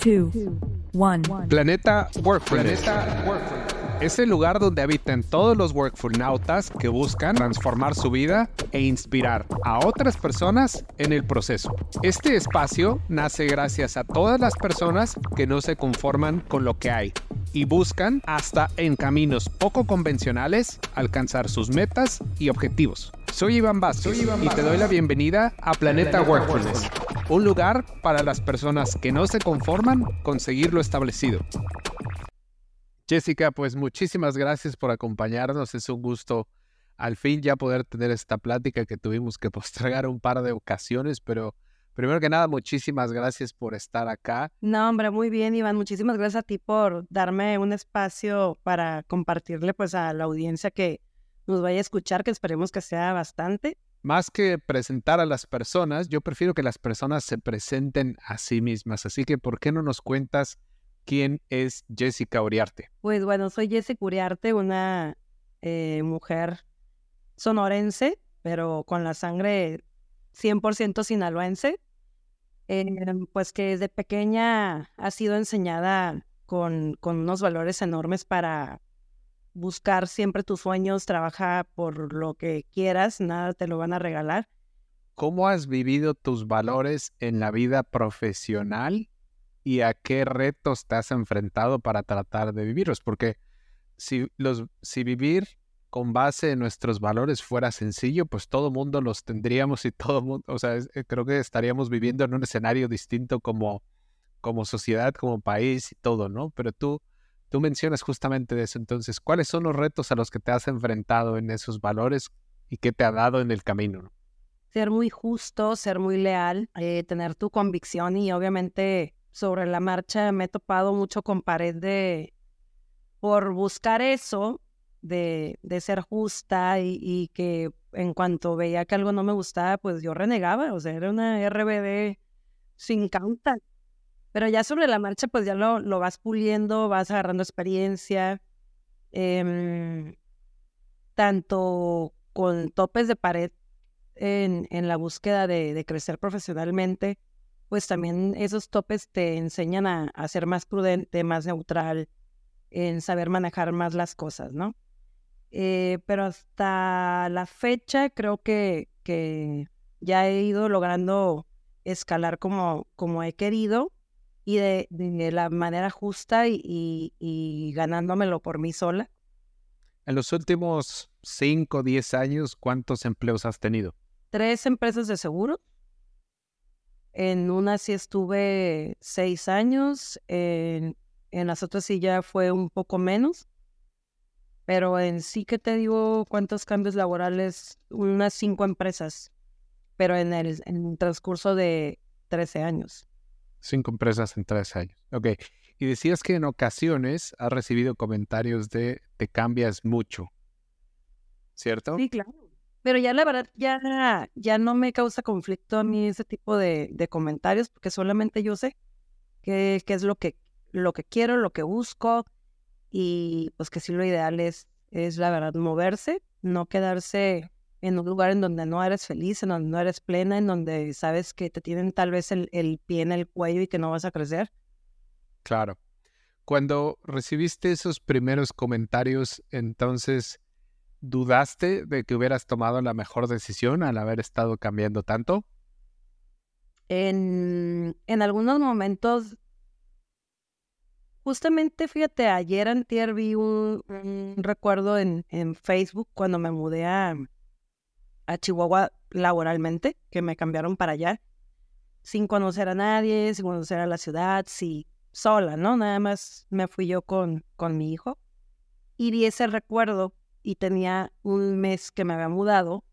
Two, one. Planeta Workfulness. Es el lugar donde habitan todos los Workfulnautas que buscan transformar su vida e inspirar a otras personas en el proceso. Este espacio nace gracias a todas las personas que no se conforman con lo que hay y buscan, hasta en caminos poco convencionales, alcanzar sus metas y objetivos. Soy Iván Vázquez y te doy la bienvenida a Planeta Workfulness, un lugar para las personas que no se conforman con seguir lo establecido. Jessica, pues muchísimas gracias por acompañarnos. Es un gusto al fin ya poder tener esta plática que tuvimos que postergar un par de ocasiones, pero primero que nada, muchísimas gracias por estar acá. No, hombre, muy bien, Iván. Muchísimas gracias a ti por darme un espacio para compartirle pues a la audiencia que nos vaya a escuchar, que esperemos que sea bastante. Más que presentar a las personas, yo prefiero que las personas se presenten a sí mismas. Así que, ¿por qué no nos cuentas quién es Jessica Uriarte? Pues bueno, soy Jessica Uriarte, una eh, mujer sonorense, pero con la sangre 100% sinaloense, eh, pues que desde pequeña ha sido enseñada con, con unos valores enormes para buscar siempre tus sueños, trabaja por lo que quieras, nada te lo van a regalar. ¿Cómo has vivido tus valores en la vida profesional y a qué retos te has enfrentado para tratar de vivirlos? Porque si, los, si vivir con base en nuestros valores fuera sencillo, pues todo mundo los tendríamos y todo mundo, o sea, eh, creo que estaríamos viviendo en un escenario distinto como, como sociedad, como país y todo, ¿no? Pero tú, tú mencionas justamente de eso. Entonces, ¿cuáles son los retos a los que te has enfrentado en esos valores y qué te ha dado en el camino? Ser muy justo, ser muy leal, eh, tener tu convicción y obviamente sobre la marcha me he topado mucho con pared de, por buscar eso, de, ser justa y, y, que en cuanto veía que algo no me gustaba, pues yo renegaba, o sea, era una RBD sin cauta. Pero ya sobre la marcha, pues ya lo, lo vas puliendo, vas agarrando experiencia, eh, tanto con topes de pared en, en la búsqueda de, de, crecer profesionalmente, pues también esos topes te enseñan a, a ser más prudente, más neutral, en saber manejar más las cosas, ¿no? Eh, pero hasta la fecha creo que, que ya he ido logrando escalar como, como he querido y de, de la manera justa y, y, y, ganándomelo por mí sola. En los últimos 5 o 10 años, ¿cuántos empleos has tenido? Tres empresas de seguro. En una sí estuve seis años, en, en las otras sí ya fue un poco menos. Pero en sí que te digo cuántos cambios laborales, unas cinco empresas, pero en el, en el transcurso de 13 años. Cinco empresas en 13 años. Ok. Y decías que en ocasiones has recibido comentarios de te cambias mucho. ¿Cierto? Sí, claro. Pero ya la verdad, ya, ya no me causa conflicto a mí ese tipo de, de comentarios, porque solamente yo sé qué, qué es lo que, lo que quiero, lo que busco, y pues que sí lo ideal es, es la verdad moverse, no quedarse en un lugar en donde no eres feliz, en donde no eres plena, en donde sabes que te tienen tal vez el, el pie en el cuello y que no vas a crecer. Claro. Cuando recibiste esos primeros comentarios, entonces, ¿dudaste de que hubieras tomado la mejor decisión al haber estado cambiando tanto? En, en algunos momentos Justamente, fíjate, ayer antier vi un, un recuerdo en, en, Facebook cuando me mudé a, a, Chihuahua laboralmente, que me cambiaron para allá, sin conocer a nadie, sin conocer a la ciudad, sí, sola, ¿no? Nada más me fui yo con, con mi hijo. Y vi ese recuerdo y tenía un mes que me había mudado,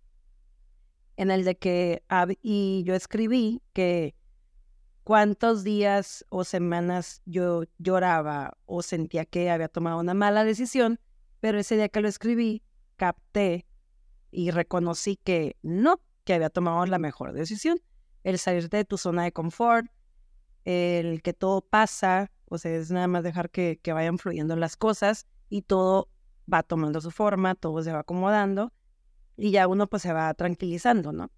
en el de que, y yo escribí que cuántos días o semanas yo lloraba o sentía que había tomado una mala decisión, pero ese día que lo escribí, capté y reconocí que no, que había tomado la mejor decisión. El salirte de tu zona de confort, el que todo pasa, o sea, es nada más dejar que, que vayan fluyendo las cosas y todo va tomando su forma, todo se va acomodando y ya uno pues se va tranquilizando, ¿no?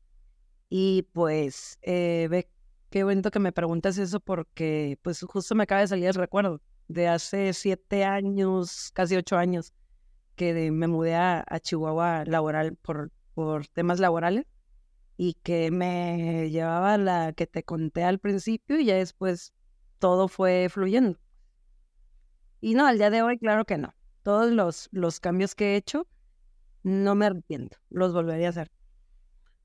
Y pues, eh, ve, qué bonito que me preguntas eso porque pues justo me acaba de salir el recuerdo de hace siete años, casi ocho años, que me mudé a, Chihuahua laboral por, por temas laborales y que me llevaba la que te conté al principio y ya después todo fue fluyendo. Y no, al día de hoy, claro que no. Todos los, los cambios que he hecho, no me arrepiento, los volvería a hacer.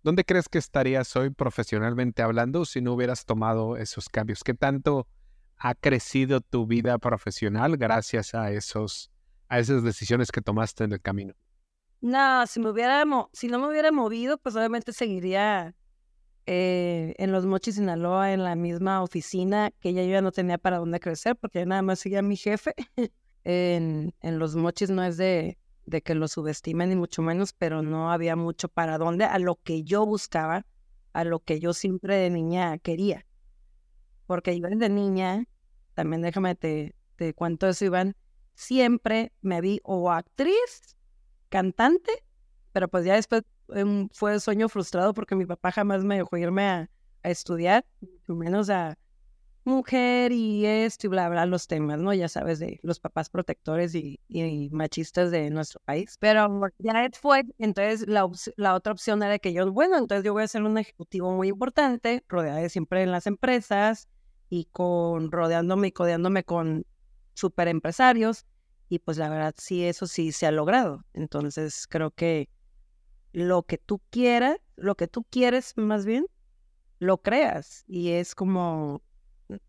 ¿Dónde crees que estarías hoy profesionalmente hablando si no hubieras tomado esos cambios? ¿Qué tanto ha crecido tu vida profesional gracias a esos a esas decisiones que tomaste en el camino? No, si me hubiera si no me hubiera movido, pues obviamente seguiría eh, en los Mochis Sinaloa en la misma oficina que ya yo ya no tenía para dónde crecer porque nada más seguía mi jefe. en, en los Mochis no es de de que lo subestimen ni mucho menos, pero no había mucho para dónde a lo que yo buscaba, a lo que yo siempre de niña quería. Porque yo de niña, también déjame te, te cuento eso, Iván, siempre me vi o actriz, cantante, pero pues ya después fue sueño frustrado porque mi papá jamás me dejó irme a, a estudiar, menos a, mujer y esto y bla, bla, los temas, ¿no? Ya sabes, de los papás protectores y, machistas de nuestro país. Pero ya fue, entonces la, otra opción era que yo, bueno, entonces yo voy a ser un ejecutivo muy importante, rodeado de siempre en las empresas y con, rodeándome y codeándome con super empresarios. Y pues la verdad, sí, eso sí se ha logrado. Entonces creo que lo que tú quieras, lo que tú quieres más bien, lo creas. Y es como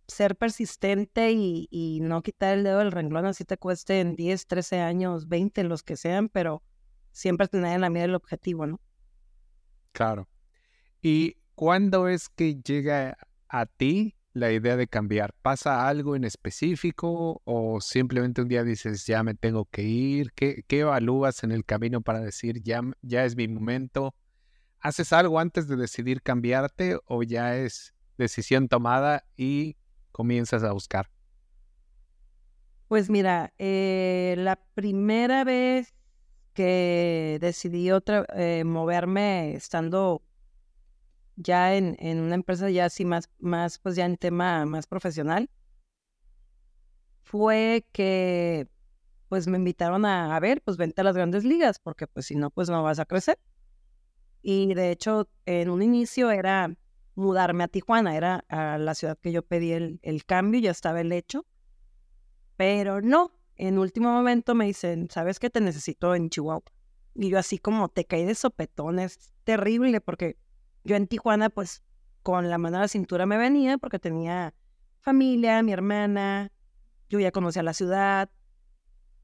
ser persistente y, no quitar el dedo del renglón, así te cueste en 10, 13 años, 20, los que sean, pero siempre tener en la mira el objetivo, ¿no? Claro. ¿Y cuándo es que llega a ti la idea de cambiar? ¿Pasa algo en específico o simplemente un día dices, ya me tengo que ir? ¿Qué, qué evalúas en el camino para decir, ya, ya es mi momento? ¿Haces algo antes de decidir cambiarte o ya es decisión tomada y comienzas a buscar? Pues mira, eh, la primera vez que decidí eh, moverme estando ya en, en, una empresa ya así más, más, pues ya en tema más profesional, fue que pues me invitaron a, a ver, pues vente a las grandes ligas, porque pues si no, pues no vas a crecer. Y de hecho, en un inicio era mudarme a Tijuana, era a la ciudad que yo pedí el, el cambio, ya estaba el hecho, pero no, en último momento me dicen, ¿sabes qué te necesito en Chihuahua? Y yo así como te caí de sopetón, es terrible porque yo en Tijuana pues con la mano a la cintura me venía porque tenía familia, mi hermana, yo ya conocía la ciudad.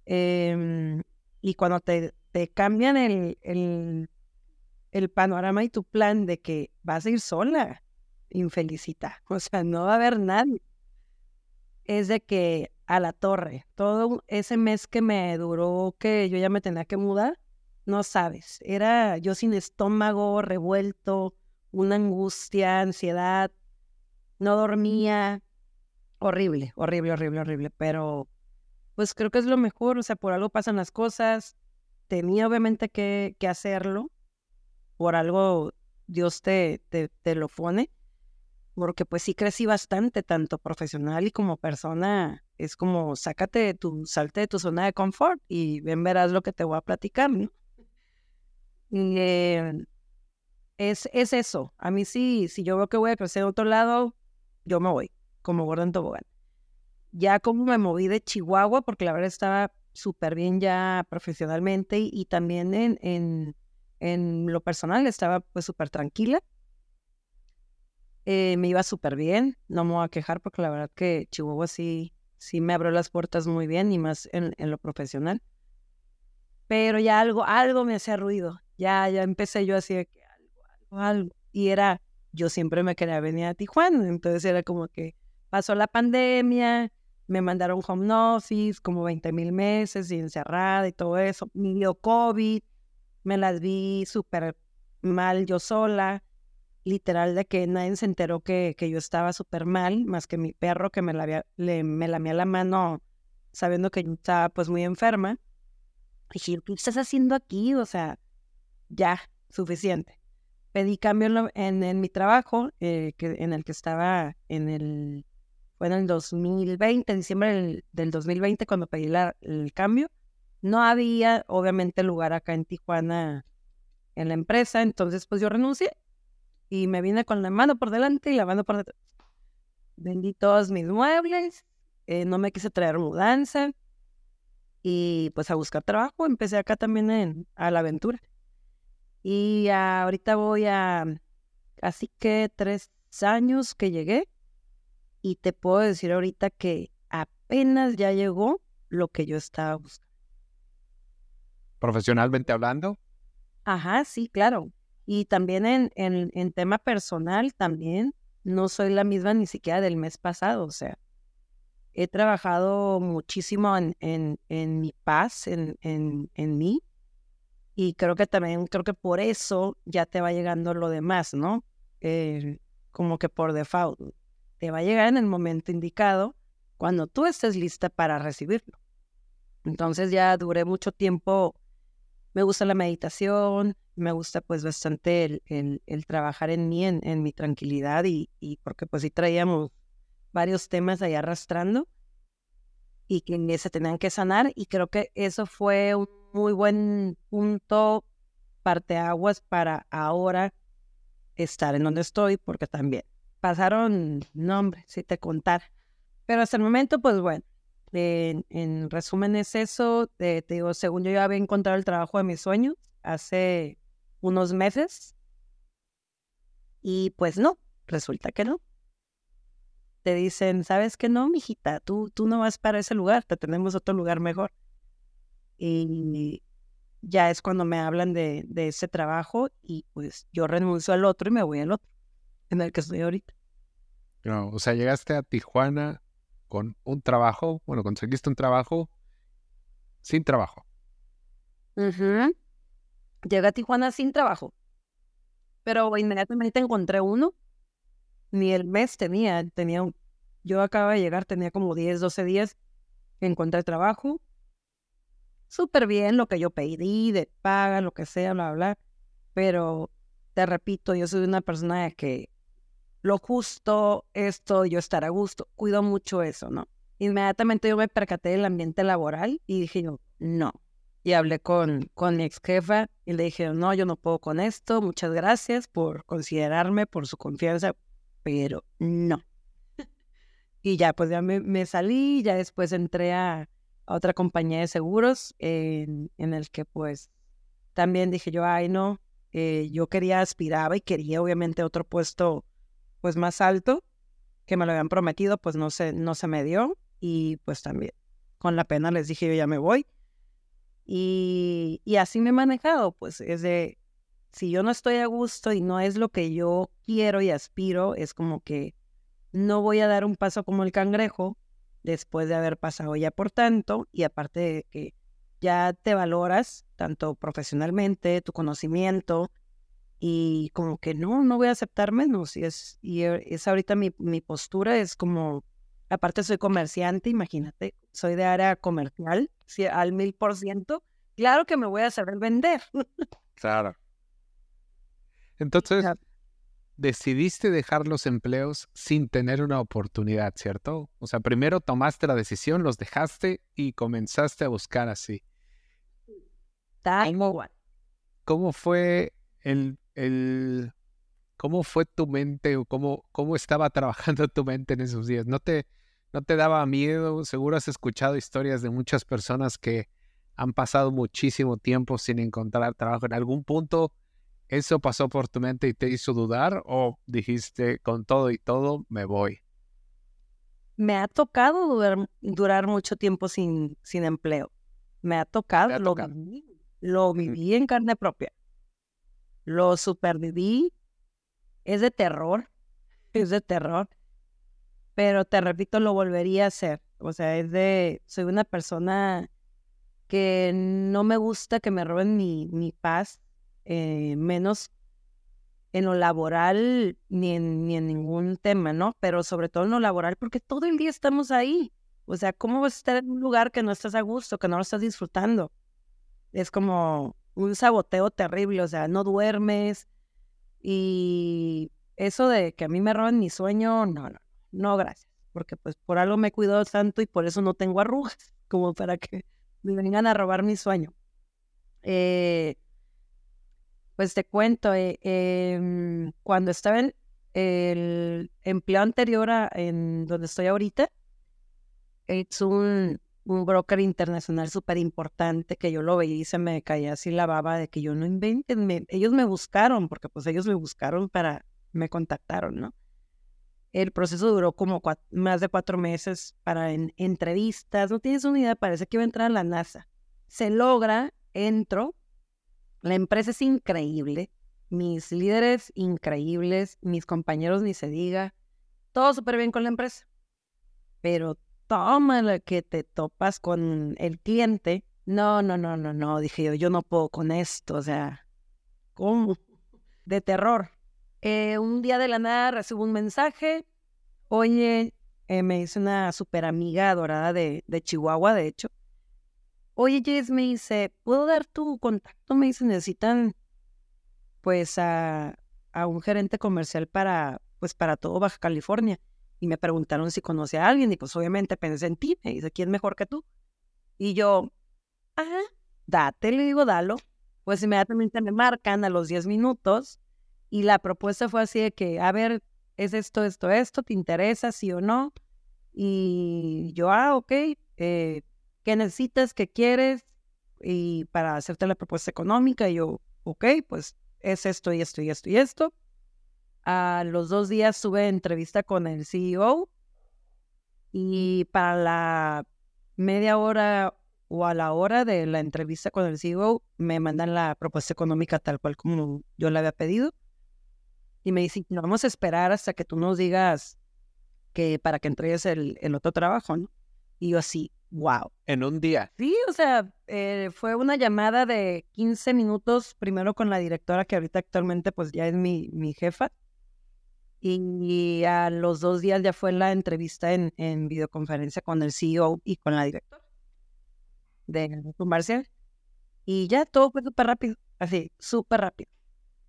Em, y cuando te, te cambian el, el, el, panorama y tu plan de que vas a ir sola, infelicita. O sea, no va a haber nadie. Es de que a la torre, todo ese mes que me duró que yo ya me tenía que mudar, no sabes, era yo sin estómago, revuelto, una angustia, ansiedad, no dormía, horrible, horrible, horrible, horrible, pero pues creo que es lo mejor, o sea, por algo pasan las cosas, tenía obviamente que, que hacerlo, por algo Dios te, te, te lo pone, porque pues sí crecí bastante, tanto profesional y como persona. Es como, sácate tu, salte de tu zona de confort y ven, verás lo que te voy a platicar, ¿no? Y, eh, es, es eso. A mí sí, si yo veo que voy a crecer a otro lado, yo me voy, como Gordon Tobogán. Ya como me moví de Chihuahua, porque la verdad estaba súper bien ya profesionalmente y, también en, en, en lo personal estaba pues súper tranquila eh, me iba súper bien, no me voy a quejar porque la verdad que Chihuahua sí, sí me abrió las puertas muy bien y más en, lo profesional. Pero ya algo, algo me hacía ruido. Ya, ya empecé yo así de algo. Y era, yo siempre me quería venir a Tijuana. Entonces era como que pasó la pandemia, me mandaron home office, como 20 mil meses y encerrada y todo eso. Me dio COVID, me las vi súper mal yo sola literal de que nadie se enteró que, que yo estaba súper mal, más que mi perro que me, lavía, le, me lamía la mano sabiendo que yo estaba pues muy enferma. Y dije, ¿qué estás haciendo aquí? O sea, ya, suficiente. Pedí cambio en, en- en mi trabajo, eh, que, en el que estaba en el, fue en el 2020, diciembre del, del 2020, cuando pedí el cambio. No había, obviamente, lugar acá en Tijuana en la empresa, entonces pues yo renuncié y me vine con la mano por delante y la mano por detrás. Vendí todos mis muebles, eh, no me quise traer mudanza y pues a buscar trabajo. Empecé acá también en, a la aventura. Y ahorita voy a así que tres años que llegué y te puedo decir ahorita que apenas ya llegó lo que yo estaba buscando. Profesionalmente hablando, Ajá, sí, claro. Y también en, en, en tema personal, también no soy la misma ni siquiera del mes pasado. O sea, he trabajado muchísimo en, en, en mi paz, en, en, en mí. Y creo que también, creo que por eso ya te va llegando lo demás, ¿no? Eh, como que por default. Te va a llegar en el momento indicado cuando tú estés lista para recibirlo. Entonces ya duré mucho tiempo me gusta la meditación, me gusta pues bastante el, el- trabajar en mí, en, en mi tranquilidad y, y porque pues sí traíamos varios temas ahí arrastrando y que se tenían que sanar y creo que eso fue un muy buen punto parteaguas para ahora estar en donde estoy porque también pasaron, no hombre, si te contar. Pero hasta el momento pues bueno, en, en resumen es eso, te, te digo, según yo ya había encontrado el trabajo de mis sueños hace unos meses y pues no, resulta que no. Te dicen, ¿sabes qué no, mijita? Tú, tú no vas para ese lugar, te tenemos otro lugar mejor. Y ya es cuando me hablan de, de ese trabajo y pues yo renuncio al otro y me voy al otro, en el que estoy ahorita. no, o sea, llegaste a Tijuana con un trabajo, bueno, conseguiste un trabajo sin trabajo. Ujú. Llegué a Tijuana sin trabajo, pero inmediatamente encontré uno. Ni el mes tenía, tenía, un- yo acababa de llegar, tenía como 10, 12 días, encontré trabajo. Súper bien lo que yo pedí, de paga, lo que sea, bla, bla. Pero te repito, yo soy una persona de que lo justo, esto, yo estar a gusto, cuido mucho eso, ¿no? Inmediatamente yo me percaté del ambiente laboral y dije yo, no, y hablé con, con mi ex jefa y le dije, no, yo no puedo con esto, muchas gracias por considerarme, por su confianza, pero no. y ya, pues ya me, me salí, ya después entré a, a otra compañía de seguros en, en el que pues también dije yo, ay no, eh, yo quería, aspiraba y quería obviamente otro puesto pues más alto que me lo habían prometido, pues no se, no se me dio y pues también con la pena les dije yo ya me voy. Y, y así me he manejado, pues es de, si yo no estoy a gusto y no es lo que yo quiero y aspiro, es como que no voy a dar un paso como el cangrejo después de haber pasado ya por tanto y aparte de que ya te valoras tanto profesionalmente, tu conocimiento y como que no, no voy a aceptar menos y es, y e- es ahorita mi, mi postura, es como, aparte soy comerciante, imagínate, soy de área comercial, sí, al mil por ciento, claro que me voy a saber vender. Claro. Entonces. Decidiste dejar los empleos sin tener una oportunidad, ¿cierto? O sea, primero tomaste la decisión, los dejaste y comenzaste a buscar así. ¿Cómo? ¿Cómo fue el, el cómo fue tu mente o cómo, cómo estaba trabajando tu mente en esos días? ¿No te, no te daba miedo? Seguro has escuchado historias de muchas personas que han pasado muchísimo tiempo sin encontrar trabajo. ¿En algún punto eso pasó por tu mente y te hizo dudar o dijiste con todo y todo me voy? Me ha tocado durar, durar mucho tiempo sin, sin empleo. Me ha tocado, ha lo tocado. viví, lo viví en carne propia. Lo superviví. Es de terror, es de terror. Pero te repito, lo volvería a hacer. O sea, es de, soy una persona que no me gusta que me roben mi, mi paz, eh, menos en lo laboral ni en, ni en ningún tema, ¿no? Pero sobre todo en lo laboral, porque todo el día estamos ahí. O sea, ¿cómo vas a estar en un lugar que no estás a gusto, que no lo estás disfrutando? Es como un saboteo terrible, o sea, no duermes, Y eso de que a mí me roben mi sueño, no, no, no, gracias. Porque pues por algo me cuido tanto y por eso no tengo arrugas, como para que me vengan a robar mi sueño. Eh, pues te cuento, eh, em, cuando estaba en el empleo anterior a en donde estoy ahorita, es un, un broker internacional súper importante que yo lo veía y se me caía así la baba de que yo no inventen, ellos me buscaron, porque pues ellos me buscaron para, me contactaron, ¿no? El proceso duró como más de cuatro meses para entrevistas, no tienes una idea, parece que iba a entrar a la NASA. Se logra, entro, la empresa es increíble, mis líderes increíbles, mis compañeros ni se diga, todo súper bien con la empresa. Pero toma la que te topas con el cliente. No, no, no, no, no, dije yo, yo no puedo con esto, o sea, ¿cómo? De terror. Eh, un día de la nada recibo un mensaje, oye, eh, me dice una super amiga dorada de, de Chihuahua, de hecho. Oye, Jess, me dice, ¿puedo dar tu contacto? Me dice, necesitan pues a, a un gerente comercial para, pues para todo Baja California y me preguntaron si conocía a alguien y pues obviamente pensé en ti, me dice, ¿quién mejor que tú? Y yo, ajá, date, le digo, dalo. Pues inmediatamente me marcan a los 10 minutos y la propuesta fue así de que, a ver, es esto, esto, esto, ¿te interesa, sí o no? Y yo, ah, ok, eh, ¿qué necesitas, qué quieres? Y para hacerte la propuesta económica, yo, ok, pues es esto y esto y esto y esto. A los dos días tuve entrevista con el CEO y para la media hora o a la hora de la entrevista con el CEO me mandan la propuesta económica tal cual como yo la había pedido y me dicen, no vamos a esperar hasta que tú nos digas que para que entregues el, el otro trabajo, ¿no? Y yo así, wow. En un día. Sí, o sea, eh, fue una llamada de 15 minutos, primero con la directora que ahorita actualmente pues ya es mi, mi jefa, y a los dos días ya fue la entrevista en, en videoconferencia con el CEO y con la directora de comercial. Y ya todo fue súper rápido, así, súper rápido.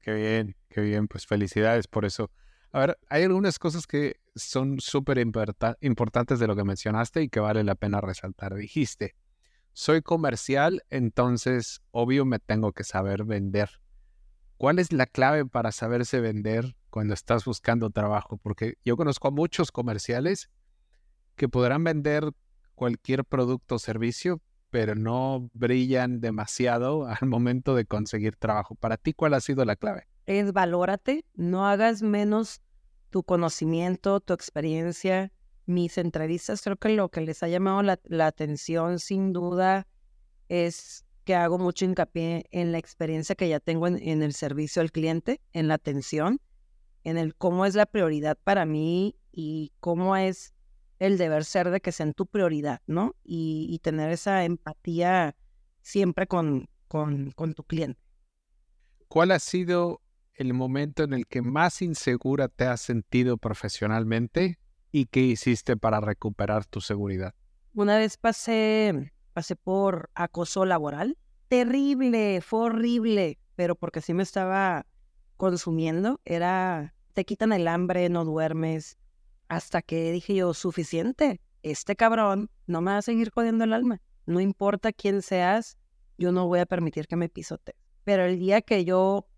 Qué bien, qué bien, pues felicidades por eso. A ver, hay algunas cosas que son súper importantes de lo que mencionaste y que vale la pena resaltar. Dijiste, soy comercial, entonces obvio me tengo que saber vender. ¿Cuál es la clave para saberse vender cuando estás buscando trabajo, porque yo conozco a muchos comerciales que podrán vender cualquier producto o servicio, pero no brillan demasiado al momento de conseguir trabajo. Para ti, ¿cuál ha sido la clave? Es valórate, no hagas menos tu conocimiento, tu experiencia. Mis entrevistas, creo que lo que les ha llamado la, atención, sin duda, es que hago mucho hincapié en la experiencia que ya tengo en el servicio al cliente, en la atención en el cómo es la prioridad para mí y cómo es el deber ser de que sean tu prioridad, ¿no? Y, tener esa empatía siempre con, con, con tu cliente. ¿Cuál ha sido el momento en el que más insegura te has sentido profesionalmente y qué hiciste para recuperar tu seguridad? Una vez pasé, pasé por acoso laboral. Terrible, fue horrible, pero porque sí me estaba consumiendo. Era te quitan el hambre, no duermes. Hasta que dije yo, suficiente, este cabrón no me va a seguir jodiendo el alma. No importa quién seas, yo no voy a permitir que me pisote. Pero el día que yo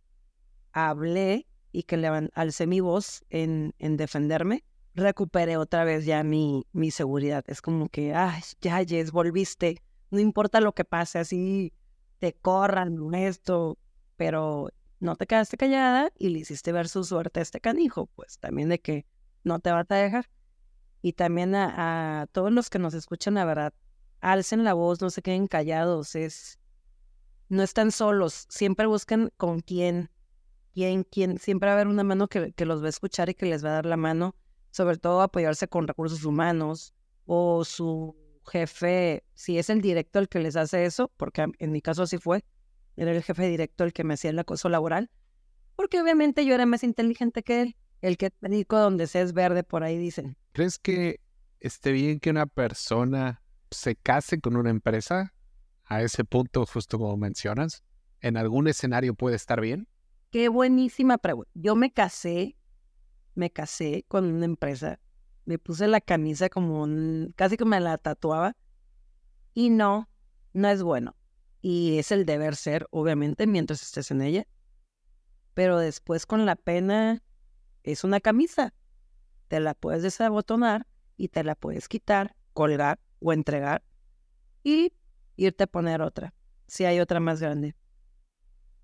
hablé y que le alcé mi voz en, en defenderme, recuperé otra vez ya mi, mi seguridad. Es como que, ay, ya, Jess, volviste. No importa lo que pase, así te corran, esto, pero no te quedaste callada y le hiciste ver su suerte a este canijo, pues también de que no te vas a dejar. Y también a, todos los que nos escuchan, la verdad, alcen la voz, no se queden callados, es, no están solos, siempre busquen con quién, quién, quién, siempre va a haber una mano que, que los va a escuchar y que les va a dar la mano, sobre todo apoyarse con recursos humanos o su jefe, si es el directo el que les hace eso, porque en mi caso así fue, era el jefe directo el que me hacía el acoso laboral, porque obviamente yo era más inteligente que él. El que rico donde se es verde, por ahí dicen. ¿Crees que esté bien que una persona se case con una empresa a ese punto, justo como mencionas? ¿En algún escenario puede estar bien? Qué buenísima pregunta. Yo me casé, me casé con una empresa, me puse la camisa como un, casi que me la tatuaba y no, no es bueno. Y es el deber ser, obviamente, mientras estés en ella. Pero después con la pena es una camisa. Te la puedes desabotonar y te la puedes quitar, colgar o entregar y irte a poner otra. Si hay otra más grande,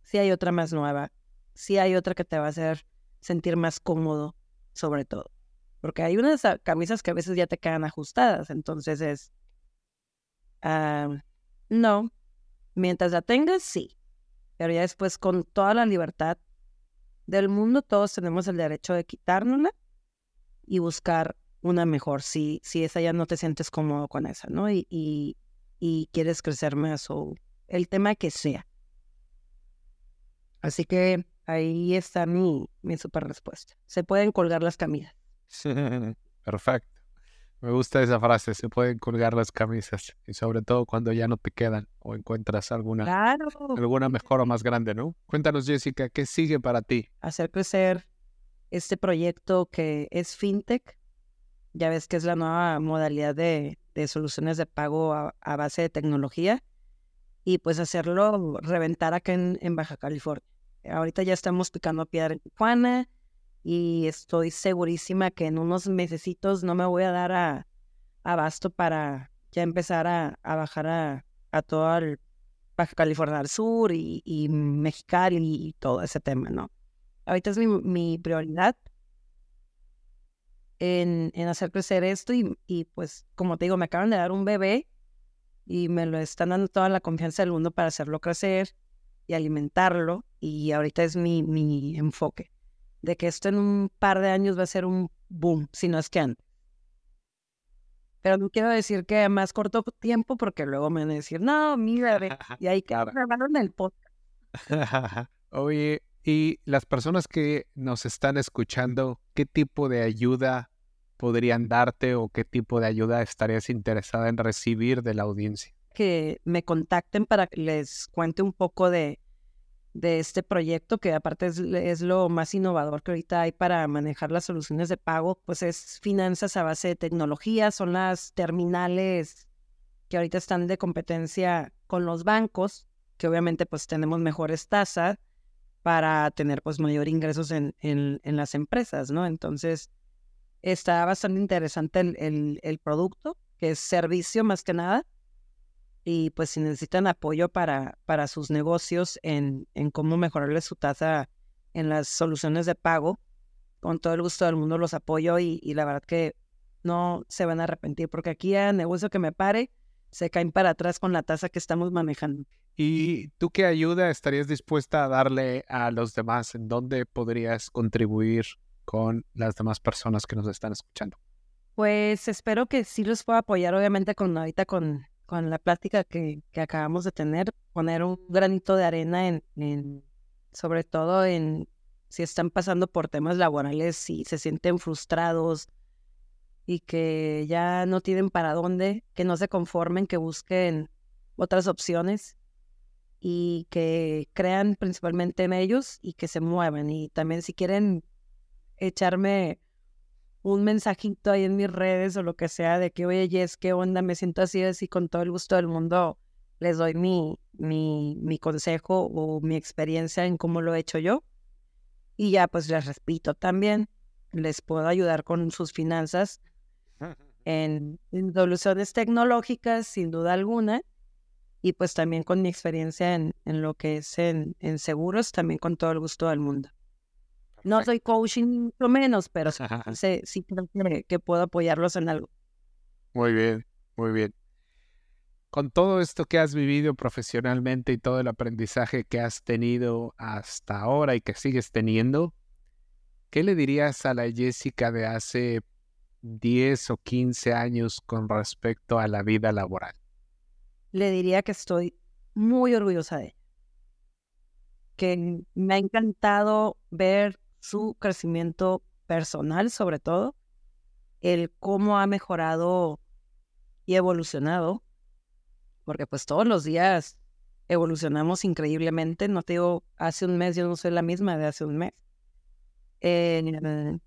si hay otra más nueva, si hay otra que te va a hacer sentir más cómodo, sobre todo. Porque hay unas camisas que a veces ya te quedan ajustadas, entonces es, ah, no, mientras la tengas, sí, pero ya después con toda la libertad del mundo, todos tenemos el derecho de quitárnosla y buscar una mejor, si, si esa ya no te sientes cómodo con esa, ¿no? Y, y, y quieres crecer más o el tema que sea. Así que ahí está mi, mi super respuesta. Se pueden colgar las camisas. Perfecto. Me gusta esa frase, se pueden colgar las camisas y sobre todo cuando ya no te quedan o encuentras alguna, Claro. alguna mejor o más grande, ¿no? Cuéntanos, Jessica, ¿qué sigue para ti? Hacer crecer este proyecto que es FinTech. Ya ves que es la nueva modalidad de, de soluciones de pago a, a base de tecnología y pues hacerlo reventar acá en, en Baja California. Ahorita ya estamos picando piedra en Tijuana y estoy segurísima que en unos mesecitos no me voy a dar a, abasto para ya empezar a, a bajar a, a todo el Baja California del Sur y, y Mexicali y todo ese tema, ¿no? Ahorita es mi, mi prioridad en, en hacer crecer esto y, y pues como te digo, me acaban de dar un bebé y me lo están dando toda la confianza del mundo para hacerlo crecer y alimentarlo y ahorita es mi, mi enfoque de que esto en un par de años va a ser un boom, si no es que antes. Pero no quiero decir que más corto tiempo porque luego me van a decir, no, mira, ve", y ahí que Claro. grabaron el podcast. Oye, y las personas que nos están escuchando, ¿qué tipo de ayuda podrían darte o qué tipo de ayuda estarías interesada en recibir de la audiencia? Que me contacten para que les cuente un poco de, de este proyecto, que aparte es, es lo más innovador que ahorita hay para manejar las soluciones de pago, pues es finanzas a base de tecnología, son las terminales que ahorita están de competencia con los bancos, que obviamente pues tenemos mejores tasas para tener pues mayor ingresos en, en, en las empresas, ¿no? Entonces, está bastante interesante el, el, el producto, que es servicio más que nada y pues si necesitan apoyo para, para sus negocios en, en cómo mejorarles su tasa en las soluciones de pago, con todo el gusto del mundo los apoyo y, y la verdad que no se van a arrepentir porque aquí a negocio que me pare se caen para atrás con la tasa que estamos manejando. ¿Y tú qué ayuda estarías dispuesta a darle a los demás? ¿En dónde podrías contribuir con las demás personas que nos están escuchando? Pues espero que sí los pueda apoyar obviamente con ahorita con, con la plática que, acabamos de tener, poner un granito de arena en, sobre todo en si están pasando por temas laborales, si se sienten frustrados y que ya no tienen para dónde, que no se conformen, que busquen otras opciones y que crean principalmente en ellos y que se muevan. Y también si quieren echarme un mensajito ahí en mis redes o lo que sea de que, oye, Jess, ¿qué onda? Me siento así, así, con todo el gusto del mundo les doy mi, mi, mi consejo o mi experiencia en cómo lo he hecho yo. Y ya pues les repito también, les puedo ayudar con sus finanzas en, en soluciones tecnológicas, sin duda alguna. Y pues también con mi experiencia en, en lo que es en, en seguros, también con todo el gusto del mundo. No soy coaching, mucho menos, pero sí, sé- sí creo que, que puedo apoyarlos en algo. Muy bien, muy bien. Con todo esto que has vivido profesionalmente y todo el aprendizaje que has tenido hasta ahora y que sigues teniendo, ¿qué le dirías a la Jessica de hace 10 o 15 años con respecto a la vida laboral? le diría que estoy muy orgullosa de ella. Que me ha encantado ver su crecimiento personal, sobre todo, el cómo ha mejorado y evolucionado, porque pues todos los días evolucionamos increíblemente. No te digo, hace un mes yo no soy la misma de hace un mes. Eh,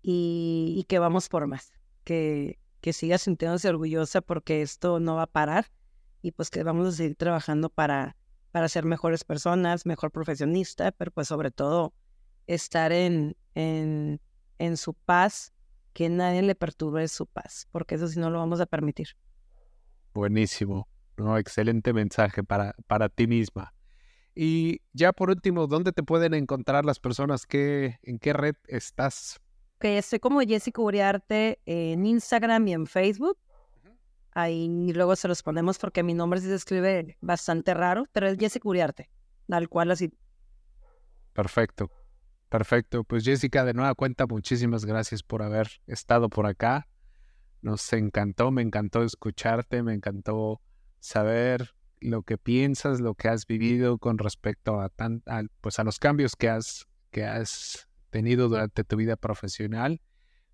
y, que vamos por más. Que, que siga sintiéndose orgullosa porque esto no va a parar y pues que vamos a seguir trabajando para, para ser mejores personas, mejor profesionista, pero pues sobre todo estar en, en, en su paz, que nadie le perturbe su paz, porque eso sí no lo vamos a permitir. Buenísimo. No, excelente mensaje para, para ti misma. Y ya por último, ¿dónde te pueden encontrar las personas? que ¿En qué red estás? Que estoy como Jessica Uriarte en Instagram y en Facebook. Ahí luego se los ponemos porque mi nombre se escribe bastante raro, pero es Jessica Uriarte, tal cual así. Perfecto, perfecto. Pues Jessica, de nueva cuenta, muchísimas gracias por haber estado por acá. Nos encantó, me encantó escucharte, me encantó saber lo que piensas, lo que has vivido con respecto a, tan, pues a los cambios que has, que has tenido durante tu vida profesional.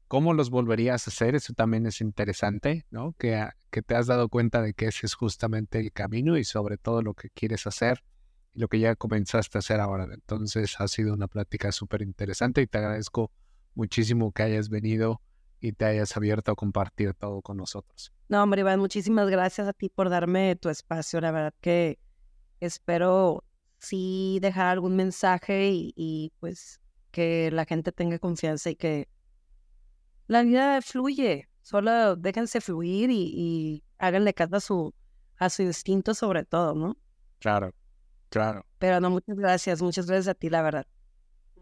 ¿Cómo los volverías a hacer? Eso también es interesante, ¿no? Que, que te has dado cuenta de que ese es justamente el camino y sobre todo lo que quieres hacer lo que ya comenzaste a hacer ahora. Entonces ha sido una plática súper interesante y te agradezco muchísimo que hayas venido y te hayas abierto a compartir todo con nosotros. No, hombre, Iván, muchísimas gracias a ti por darme tu espacio. La verdad que espero sí dejar algún mensaje y, pues que la gente tenga confianza y que la vida fluye. Solo déjense fluir y, háganle caso a su, a su instinto sobre todo, ¿no? Claro, claro. Pero no, muchas gracias, muchas gracias a ti, la verdad.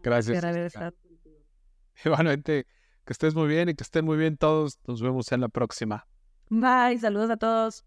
Gracias. Igualmente, que estés muy bien y que estén muy bien todos. Nos vemos en la próxima. Bye, saludos a todos.